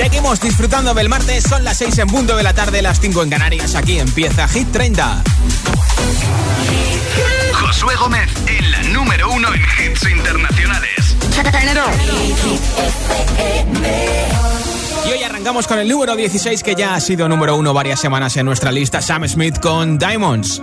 Seguimos disfrutando del martes, son las 6 en punto de la tarde, las 5 en Canarias. Aquí empieza Hit 30. Josué Gómez en la número uno en hits internacionales. Y hoy arrancamos con el número 16 que ya ha sido número uno varias semanas en nuestra lista, Sam Smith con Diamonds.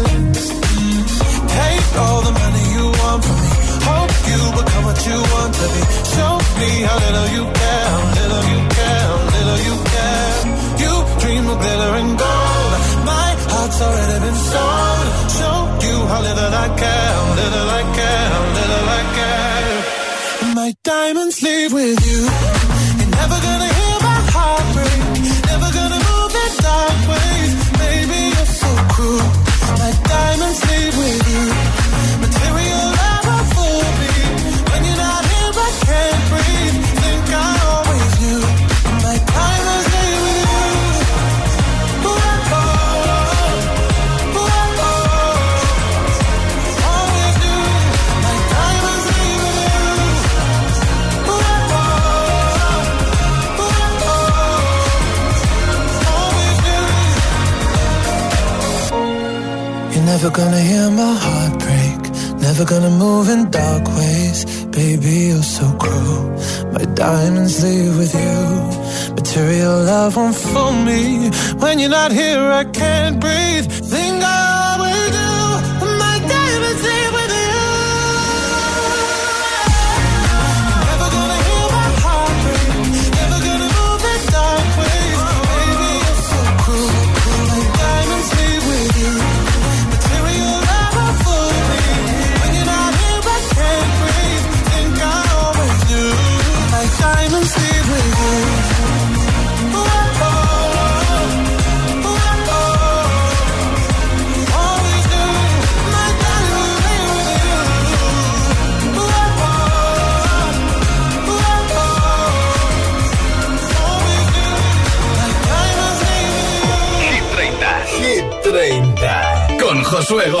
All the money you want from me. Hope you become what you want to be. Show me how little you care, not here,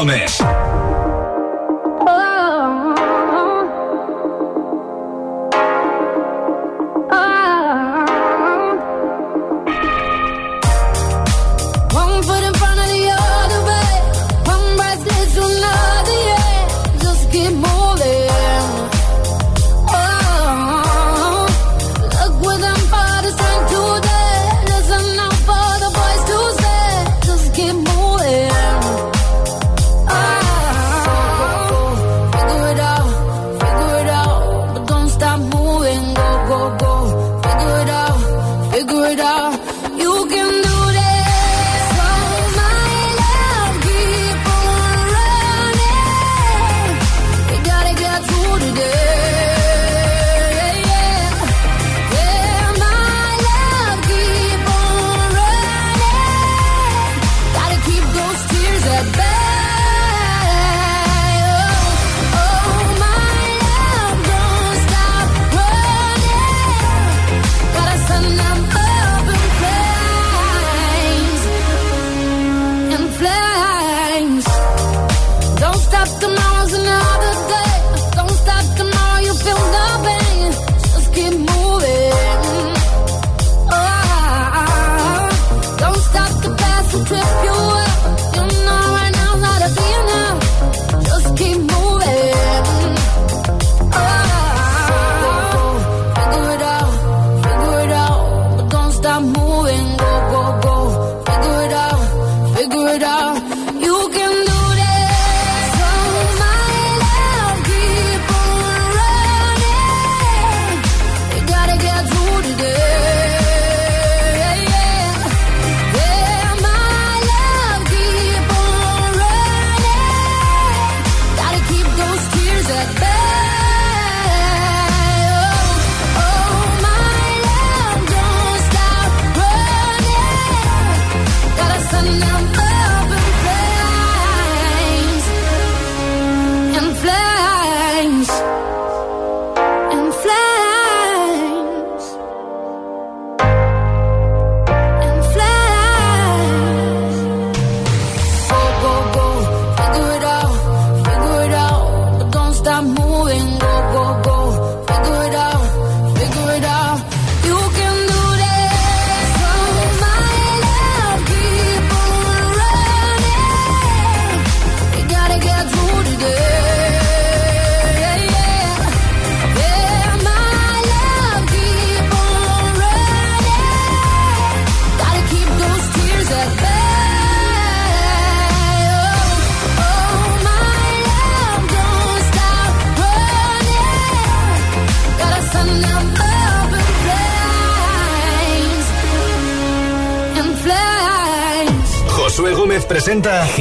Salomé.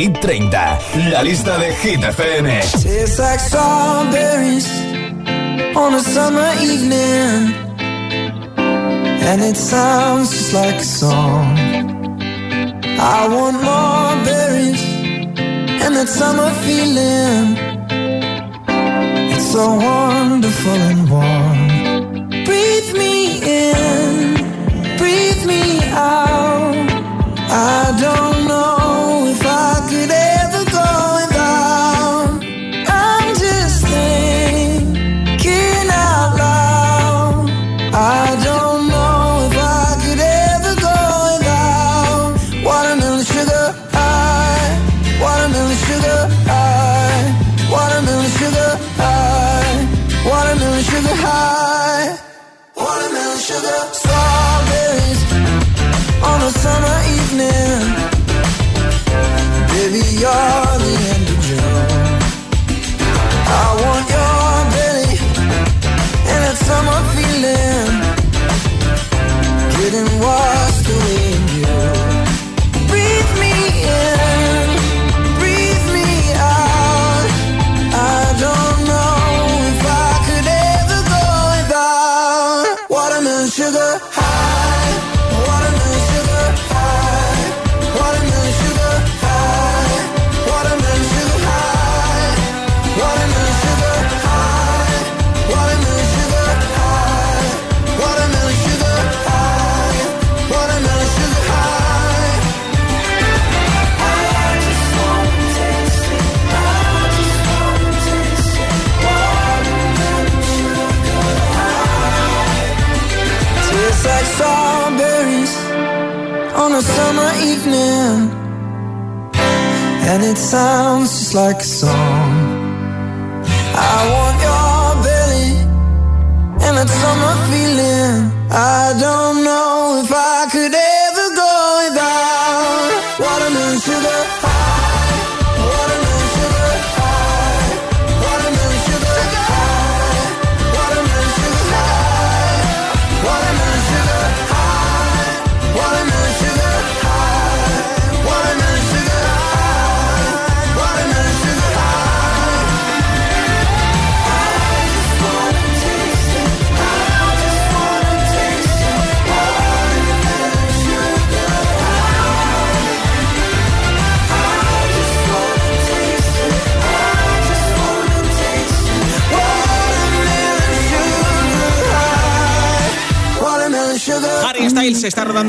Hit 30, la lista de Hit FM. Like strawberries on a summer evening. And it sounds just like a song. I want more berries and that summer feeling. It's so wonderful and warm. Breathe me in, breathe me out. I don't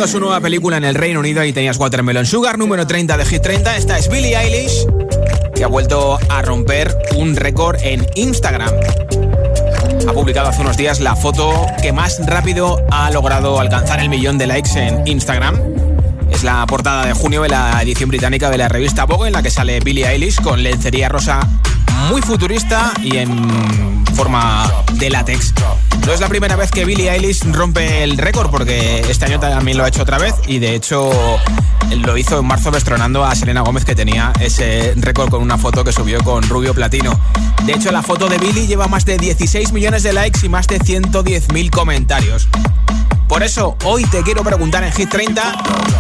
Su nueva película en el Reino Unido y tenías Watermelon Sugar, número 30 de Hit 30. Esta es Billie Eilish, que ha vuelto a romper un récord en Instagram. Ha publicado hace unos días la foto que más rápido ha logrado alcanzar el millón de likes en Instagram. Es la portada de junio de la edición británica de la revista Vogue en la que sale Billie Eilish con lencería rosa muy futurista y en forma de látex. No es la primera vez que Billie Eilish rompe el récord porque este año también lo ha hecho otra vez y de hecho lo hizo en marzo destronando a Selena Gómez que tenía ese récord con una foto que subió con Rubio Platino. De hecho la foto de Billie lleva más de 16 millones de likes y más de 110.000 comentarios. Por eso hoy te quiero preguntar en Hit 30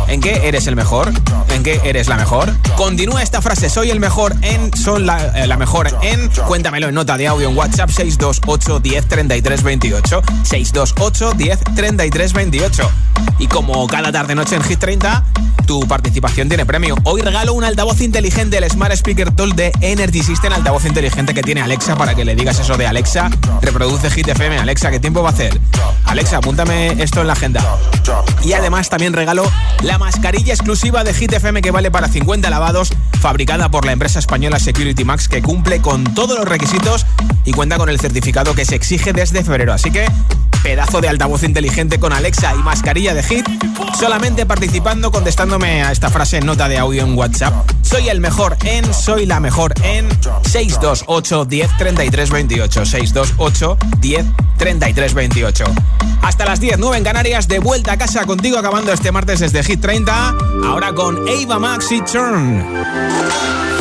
¿En qué eres el mejor? ¿En qué eres la mejor? Continúa esta frase, soy el mejor en, soy la, eh, la mejor en Cuéntamelo en nota de audio en WhatsApp 628 10 33 28 628 10 33 28 Y como cada tarde noche en Hit 30 Tu participación tiene premio Hoy regalo un altavoz inteligente El Smart Speaker Tool de Energy System Altavoz inteligente que tiene Alexa Para que le digas eso de Alexa Reproduce Hit FM Alexa, ¿qué tiempo va a hacer? Alexa, apúntame esto en la agenda Y además también regalo la mascarilla exclusiva de Hit FM que vale para 50 lavados, fabricada por la empresa española Security Max que cumple con todos los requisitos y cuenta con el certificado que se exige desde febrero. Así que pedazo de altavoz inteligente con Alexa y mascarilla de Hit, solamente participando contestándome a esta frase en nota de audio en WhatsApp. Soy el mejor en, soy la mejor en 628 10 33 28 628 10 33 28. Hasta las 10, 9 en Canarias, de vuelta a casa contigo acabando este martes desde Hit 30, ahora con Ava Max y Turn.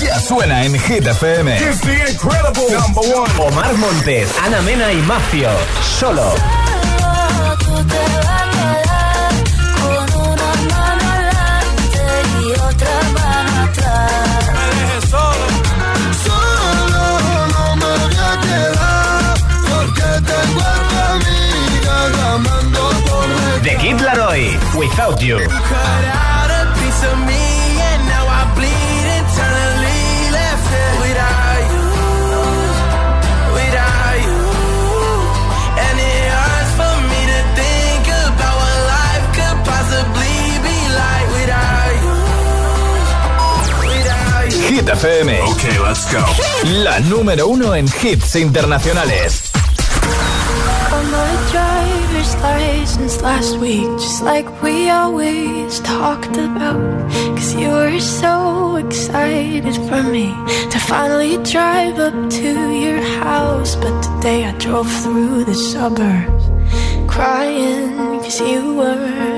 Ya suena en Hit FM. Omar Montes, Ana Mena y Mafio. Solo. Tú te vas a quedar con una mano adelante y otra mano atrás. Solo no me voy a quedar porque tengo a tu amiga llamando por el The Kid Laroi, Without You. FM. Okay, let's go. La número uno en hits internacionales. Got my driver's license last week, just like we always talked about. Cause you were so excited for me to finally drive up to your house. But today I drove through the suburbs crying cause you weren't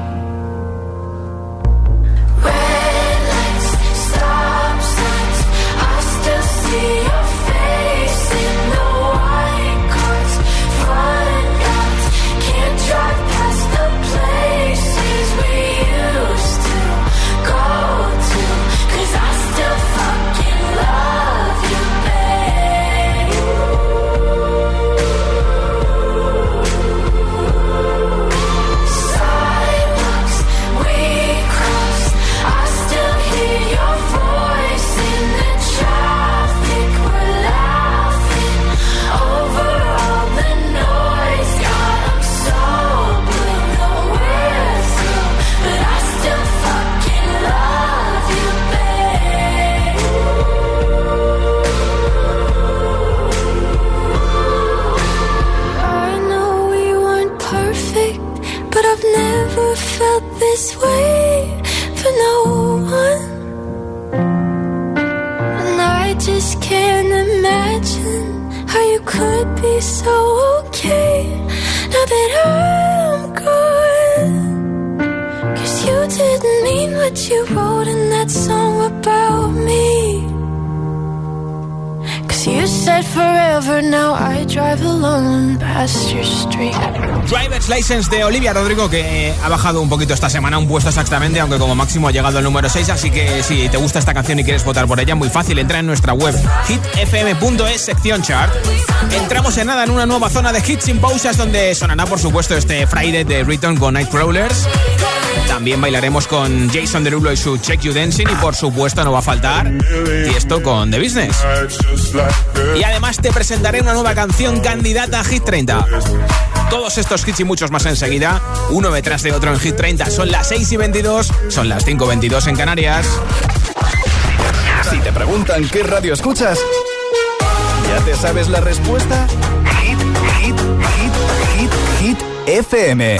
De Olivia Rodrigo, que eh, ha bajado un poquito esta semana, un puesto exactamente, aunque como máximo ha llegado al número 6. Así que si te gusta esta canción y quieres votar por ella, muy fácil, entra en nuestra web hitfm.es, sección chart. Entramos en nada en una nueva zona de hits sin pausas, donde sonará, por supuesto, este Friday de Return con Nightcrawlers. También bailaremos con Jason Derulo y su Check You Dancing, y por supuesto, no va a faltar esto con The Business. Y además te presentaré una nueva canción candidata a Hit 30. Todos estos hits y muchos más enseguida, uno detrás de otro en Hit 30. Son las 6 y 22, son las 5 y 22 en Canarias. Si te preguntan qué radio escuchas, ¿ya te sabes la respuesta? Hit, hit, hit, hit, hit, FM.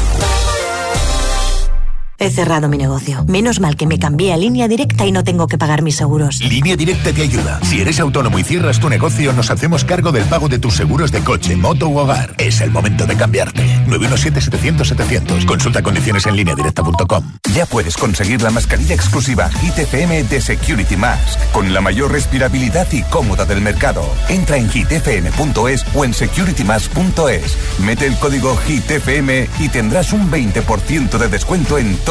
He cerrado mi negocio. Menos mal que me cambié a línea directa y no tengo que pagar mis seguros. Línea directa te ayuda. Si eres autónomo y cierras tu negocio, nos hacemos cargo del pago de tus seguros de coche, moto u hogar. Es el momento de cambiarte. 917-700-700. Consulta condiciones en línea directa.com. Ya puedes conseguir la mascarilla exclusiva GTFM de Security Mask, con la mayor respirabilidad y cómoda del mercado. Entra en hitfm.es o en securitymask.es. Mete el código GTFM y tendrás un 20% de descuento en todo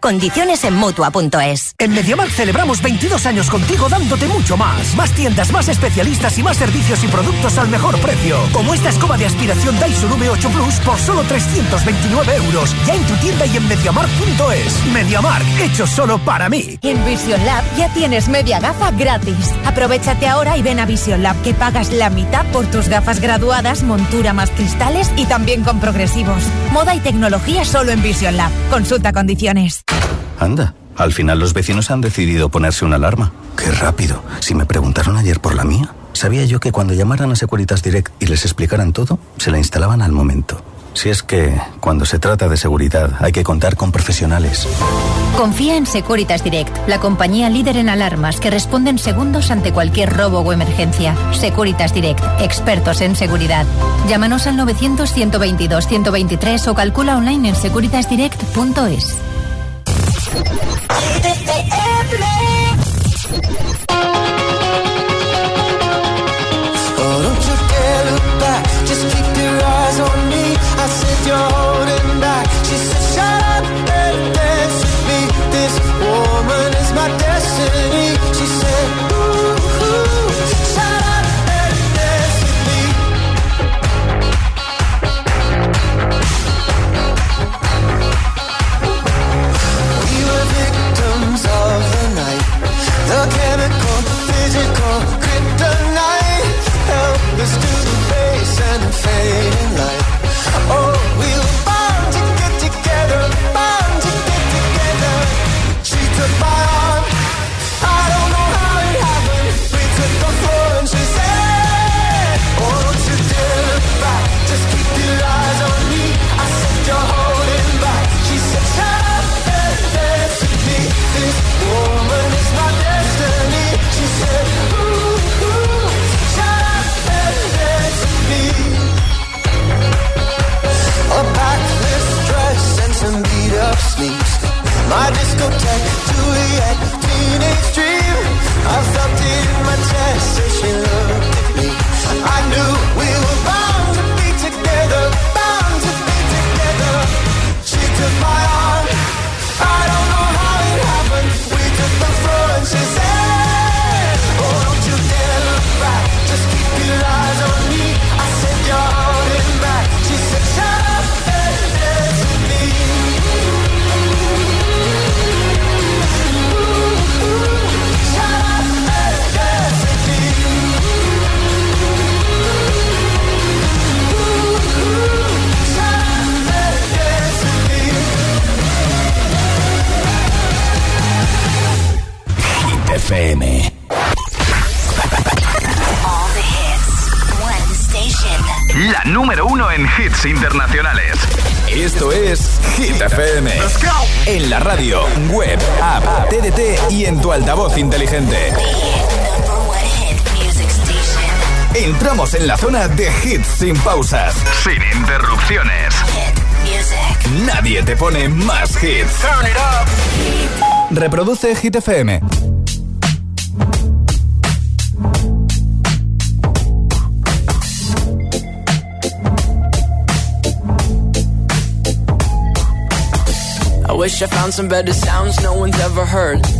Condiciones en Mutua.es. En MediaMark celebramos 22 años contigo dándote mucho más. Más tiendas, más especialistas y más servicios y productos al mejor precio. Como esta escoba de aspiración Dyson V8 Plus por solo 329 euros. Ya en tu tienda y en MediaMark.es. MediaMark, hecho solo para mí. En Vision Lab ya tienes media gafa gratis. Aprovechate ahora y ven a Vision Lab que pagas la mitad por tus gafas graduadas, montura más cristales y también con progresivos. Moda y tecnología solo en Vision Lab. Consulta condiciones. Anda, al final los vecinos han decidido ponerse una alarma. Qué rápido. Si me preguntaron ayer por la mía, sabía yo que cuando llamaran a Securitas Direct y les explicaran todo, se la instalaban al momento. Si es que, cuando se trata de seguridad, hay que contar con profesionales. Confía en Securitas Direct, la compañía líder en alarmas que responden segundos ante cualquier robo o emergencia. Securitas Direct, expertos en seguridad. Llámanos al 900-122-123 o calcula online en securitasdirect.es. Just keep your eyes on me. I said you're holding back. Helpless to the face and fading light. Tu altavoz inteligente. Entramos en la zona de hits sin pausas, Sin interrupciones. Nadie te pone más hits. Reproduce Hit FM. I wish I found some better sounds no one's ever heard.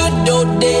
all day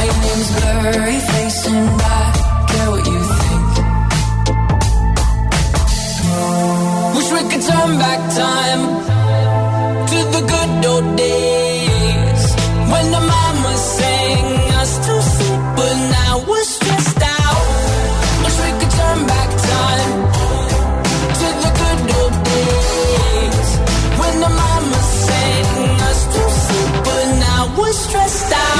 Blurry I care what you think. Wish we could turn back time to the good old days when the mama sang us to sleep, but now we're stressed out. Wish we could turn back time to the good old days when the mama sang us to sleep, but now we're stressed out.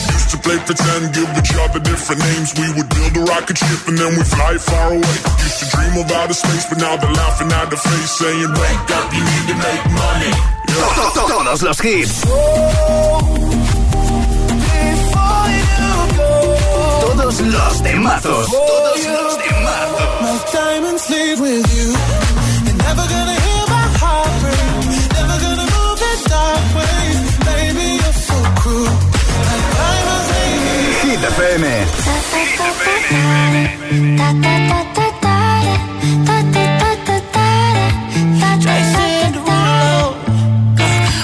Used to play pretend, give each other different names. We would build a rocket ship and then we fly far away. Used to dream of outer space, but now they're laughing at the face, saying, Wake up, you need to make money. Yeah. Todos los hits. Todos los temazos. Todos los temazos. Hit FM. Jason Derulo.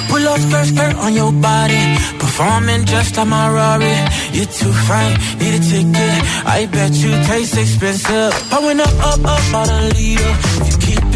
Pull up skirt, skirt on your body. Performing just like my Rari. You're too fine, need a ticket. I bet you taste expensive. I went up, up, up, bought a leader. You keeping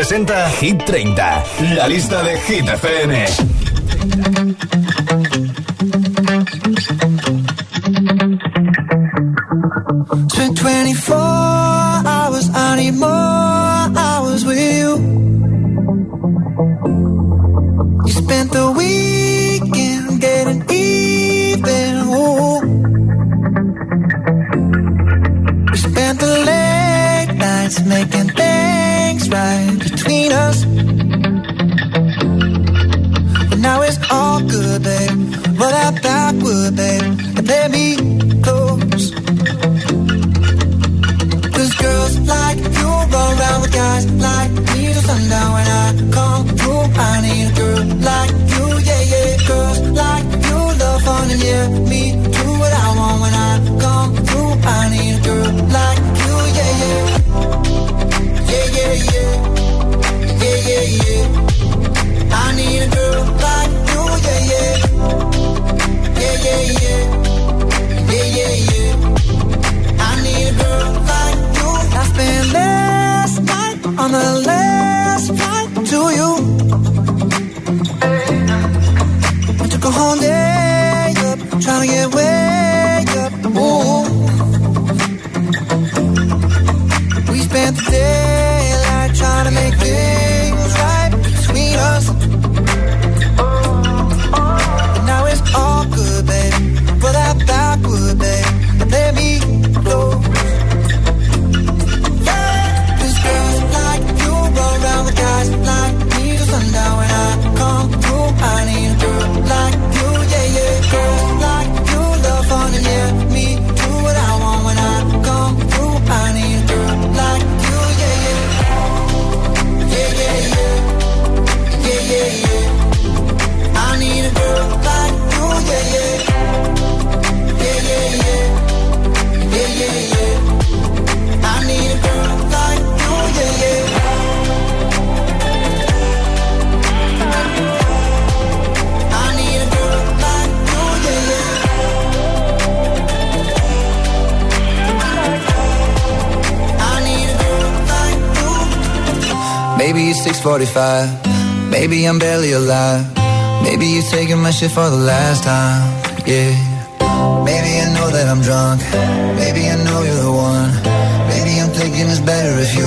presenta Hit 30, la lista de Hit FM. Spent 24 até 6:45. Maybe I'm barely alive. Maybe you're taking my shit for the last time. Yeah. Maybe I know that I'm drunk. Maybe I know you're the one. Maybe I'm thinking it's better if you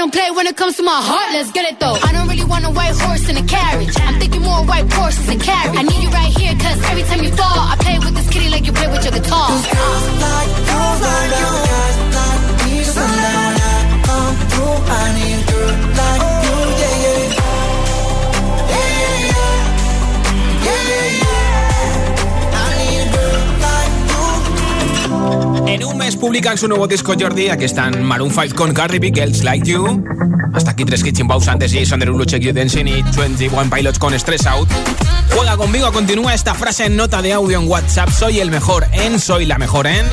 I don't play when it comes to my heart, let's get it though. I don't really want a white horse in a carriage. I'm thinking more white horses and carriage. I need you right here, cause every time you fall, I play with this kitty like you play with your guitar. Like you, like you, like publican su nuevo disco Jordi. Aquí están Maroon 5 con Cardi B, Girls Like You. Hasta aquí tres Kitchen Bows antes Jason Derulo, Check You Dancing y 21 Pilots con Stress Out. Juega conmigo, continúa esta frase en nota de audio en WhatsApp. Soy el mejor en, soy la mejor en.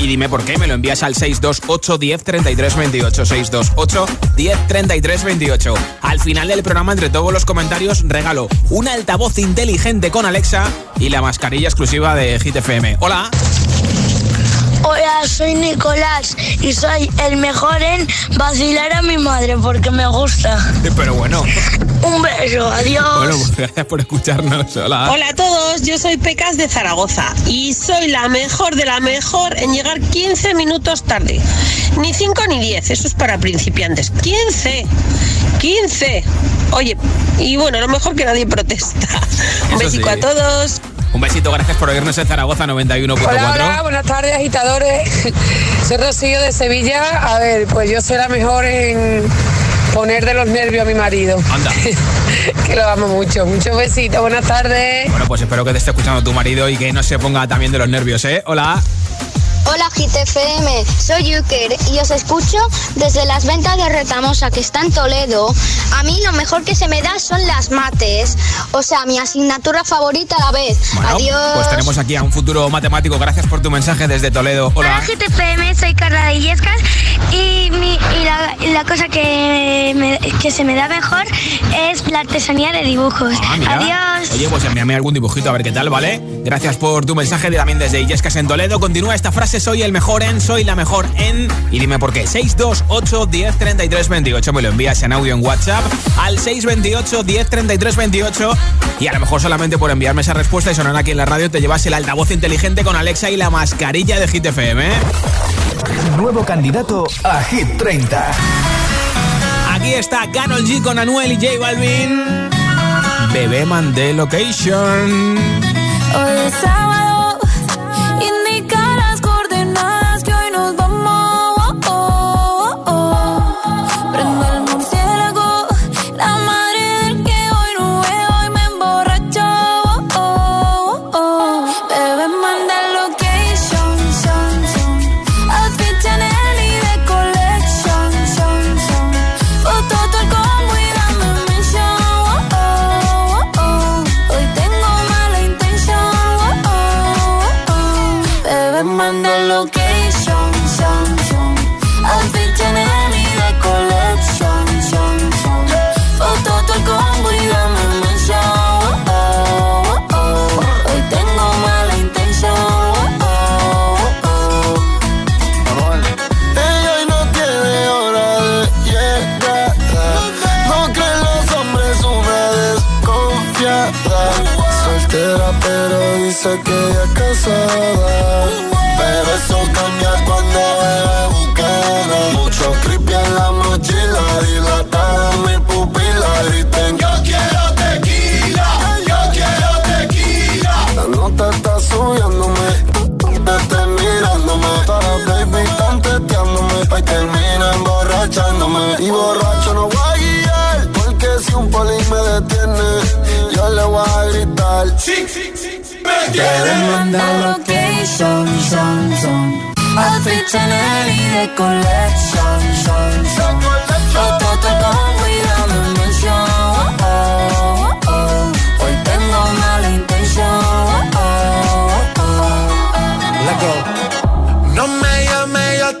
Y dime por qué, me lo envías al 628 10 33 28. 628 10 33 28. Al final del programa, entre todos los comentarios, regalo un altavoz inteligente con Alexa y la mascarilla exclusiva de Hit FM. Hola. Hola, soy Nicolás y soy el mejor en vacilar a mi madre porque me gusta. Pero bueno. Un beso, adiós. Bueno, pues gracias por escucharnos. Hola. Hola a todos, yo soy Pecas de Zaragoza y soy la mejor de la mejor en llegar 15 minutos tarde. Ni 5 ni 10, eso es para principiantes. 15, 15. Oye, y bueno, lo mejor que nadie protesta. Un besico sí. a todos. Un besito, gracias por oírnos en Zaragoza 91.4. Hola, hola, buenas tardes agitadores. Soy Rocío de Sevilla. A ver, pues yo soy la mejor en poner de los nervios a mi marido. Anda. que lo amo mucho. Muchos besitos, buenas tardes. Bueno, pues espero que te esté escuchando tu marido y que no se ponga también de los nervios, ¿eh? Hola. Hola GTFM, soy Yuker y os escucho desde las ventas de Retamosa que está en Toledo. A mí lo mejor que se me da son las mates, o sea, mi asignatura favorita a la vez. Bueno, Adiós. Pues tenemos aquí a un futuro matemático. Gracias por tu mensaje desde Toledo. Hola. Hola GTFM, soy Carla de Illescas y, mi- y la, y la cosa que, me- que se me da mejor es la artesanía de dibujos. Ah. Adiós. Oye, pues envíame algún dibujito a ver qué tal, ¿vale? Gracias por tu mensaje de- también desde Illescas en Toledo. Continúa esta frase, soy el mejor en, soy la mejor en... Y dime por qué. 628 10 33 28. Me lo envías en audio en WhatsApp al 628 10 33 28. Y a lo mejor solamente por enviarme esa respuesta y sonar aquí en la radio te llevas el altavoz inteligente con Alexa y la mascarilla de Hit FM, ¿eh? Nuevo candidato a Hit 30. Aquí está Carol G con Anuel y J Balvin. Bebé Mandé Location. Hoy es sábado, termina emborrachándome. Y borracho no voy a guiar. Porque si un poli me detiene, yo le voy a gritar. Sí, sí, sí, me Te manda location, son, son. Outfit Chanel y de collection, son, son.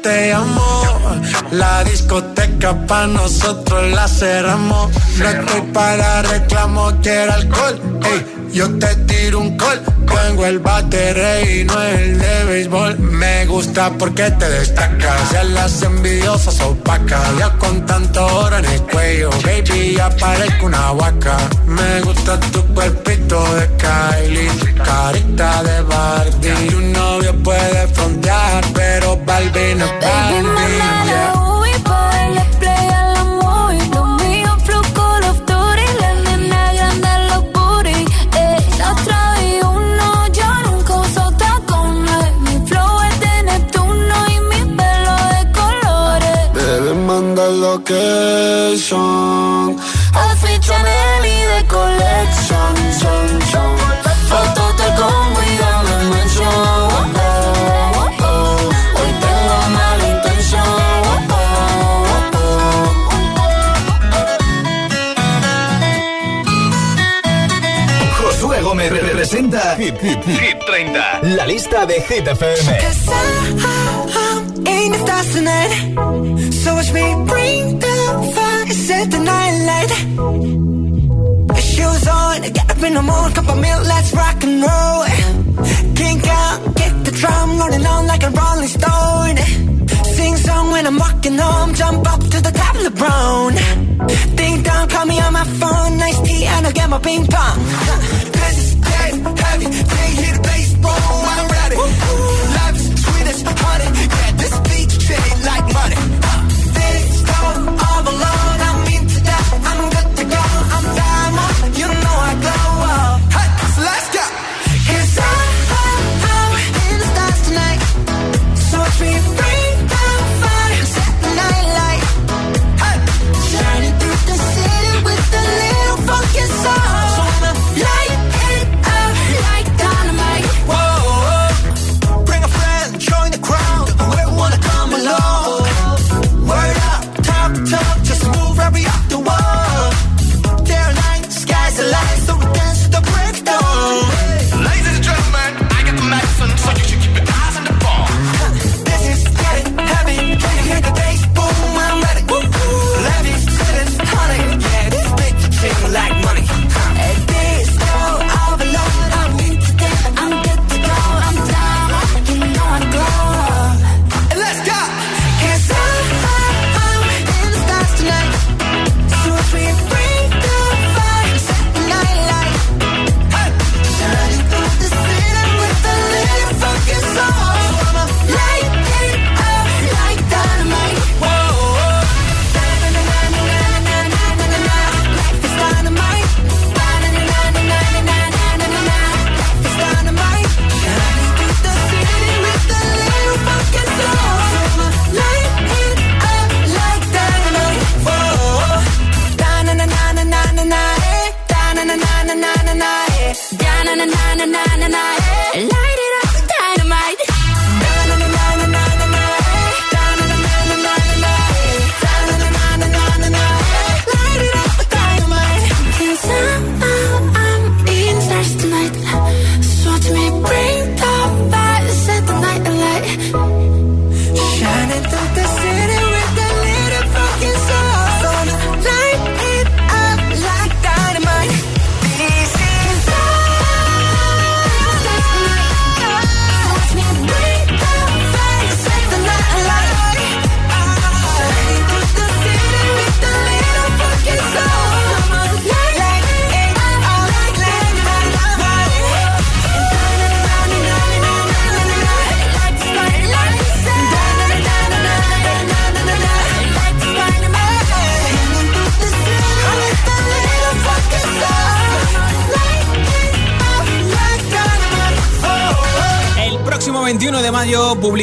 Te llamo. La discoteca pa' nosotros la cerramos. No estoy para reclamo, quiero alcohol. Ey, yo te tiro un call. Tengo el bate y no el de béisbol. Me gusta porque te destacas. Ya las envidiosas opacas. Ya con tanto oro en el cuello. Baby, ya parezco una vaca. Me gusta tu cuerpito de Kylie. Carita de Barbie. Tu novio puede frontear, pero Balvin no es Barbie. Hit, Hit, Hit 30. La lista de Hit FM. ain't the stars tonight. So watch me bring the fire, set the night light. Shoes on, get up in the morning, cup of milk, let's rock and roll. Kink out, kick the drum, rolling on like a rolling stone. Sing song when I'm walking home, jump up to the top of the brown. Ding dong, call me on my phone, nice tea, and I'll get my ping pong. money. They hit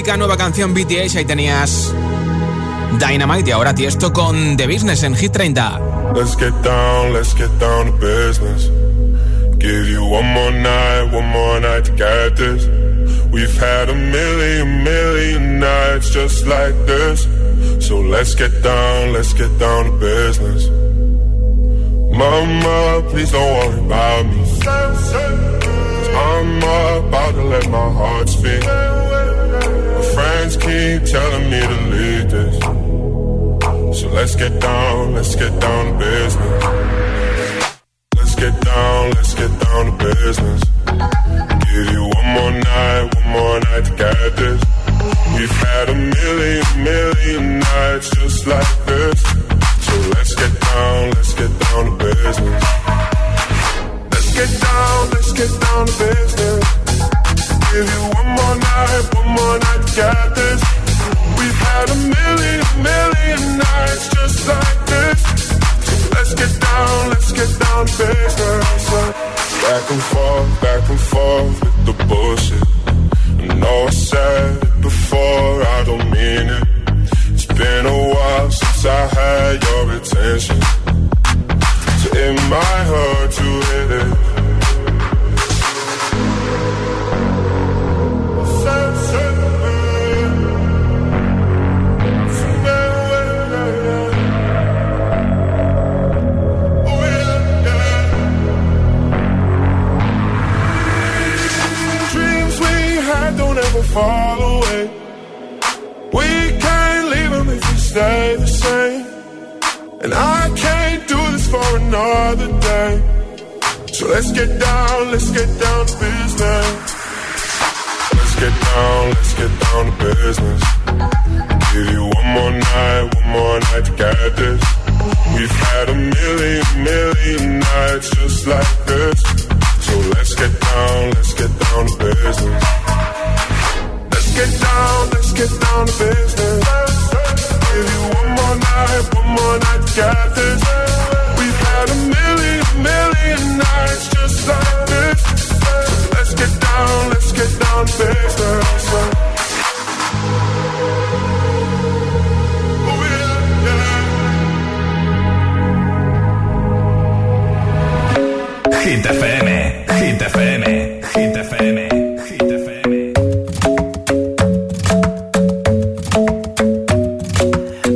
publica nueva canción BTS. Ahí tenías Dynamite y ahora Tiesto con The Business en Hit 30. Let's get down, let's get down to business. Give you one more night, one more night to get this. We've had a million, million nights just like this. So let's get down, let's get down to business. Mama, please don't worry about me. I'm about to let my heart speak. Friends keep telling me to leave this. So let's get down, let's get down to business. Let's get down, let's get down to business.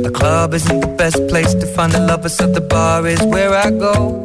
The club isn't the best place to find the lovers, so the bar is where I go.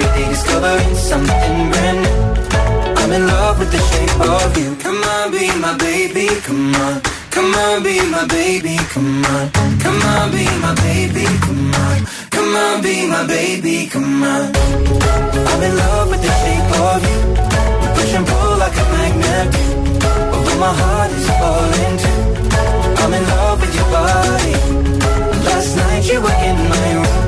Every day discovering something brand new. I'm in love with the shape of you. Come on, be my baby, come on. Come on, be my baby, come on. Come on, be my baby, come on. Come on, be my baby, come on. I'm in love with the shape of you. We push and pull like a magnet. Although my heart is falling too. I'm in love with your body. Last night you were in my room.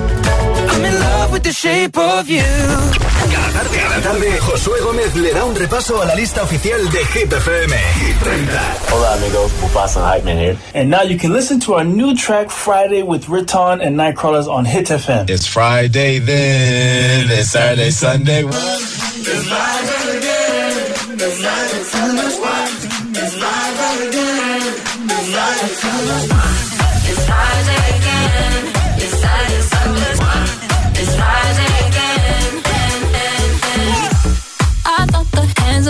I'm in love with the shape of you. Cada tarde, cada tarde, Josué Gómez le da un repaso a la lista oficial de Hit FM. Hit 30. Hola amigos, Mufasa Hype Man here. And now you can listen to our new track Friday with Riton and Nightcrawlers on Hit FM. It's Friday then, it's Saturday, Sunday. It's live again. It's live it's It's live again. It's live It's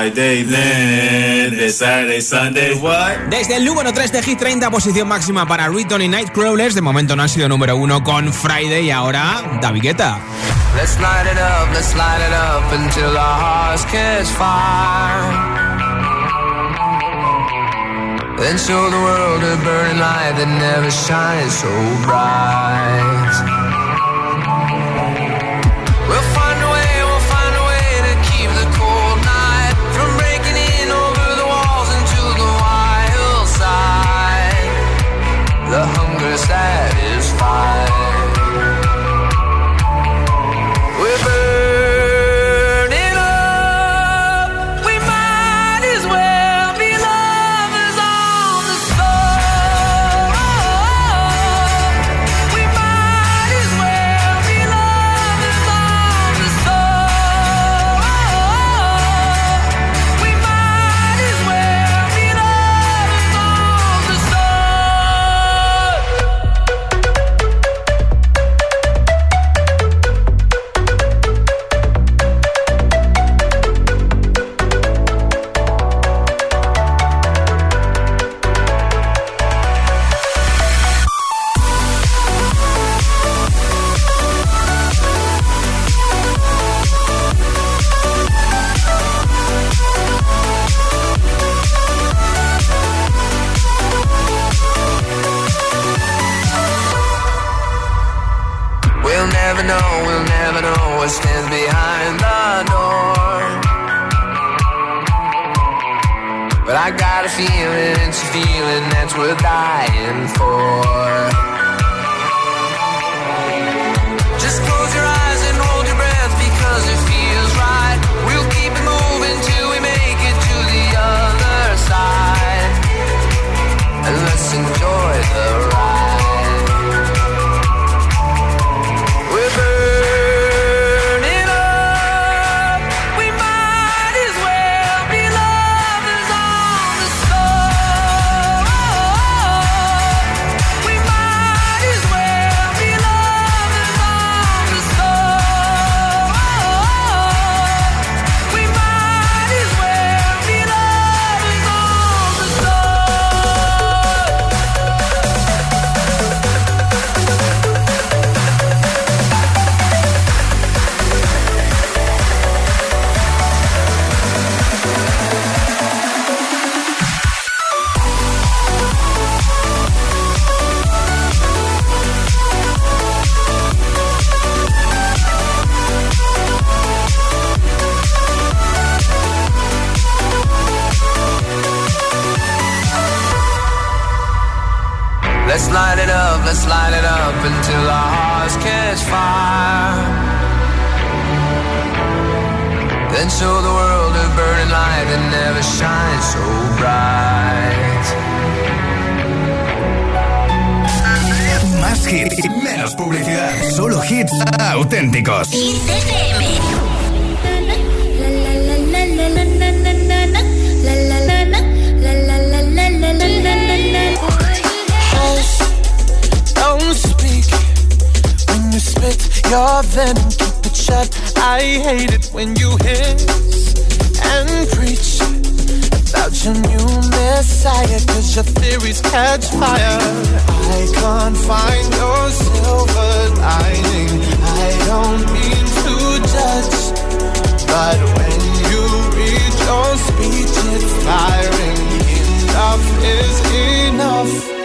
Friday Saturday, Sunday, what? Desde el número 3 de Hit 30, posición máxima para Riton y Nightcrawlers. De momento no han sido número 1 con Friday y ahora David Guetta. Let's light it up, let's light it up until our hearts catch fire. Then show the world a burning light that never shines so bright. high never know, we'll never know what stands behind the door. But I got a feeling, it's a feeling that's worth dying for. Just close your eyes and hold your breath because it feels right we'll keep it moving till we make it to the your Let's light it up, let's light it up until our hearts catch fire. Then show the world a burning light that never shines so bright. Más hits, menos publicidad. Solo hits auténticos. Don't your venom, keep it shut. I hate it when you hiss and preach about your new messiah, cause your theories catch fire. I can't find your silver lining. I don't mean to judge, but when you read your speech, it's firing. Enough is enough.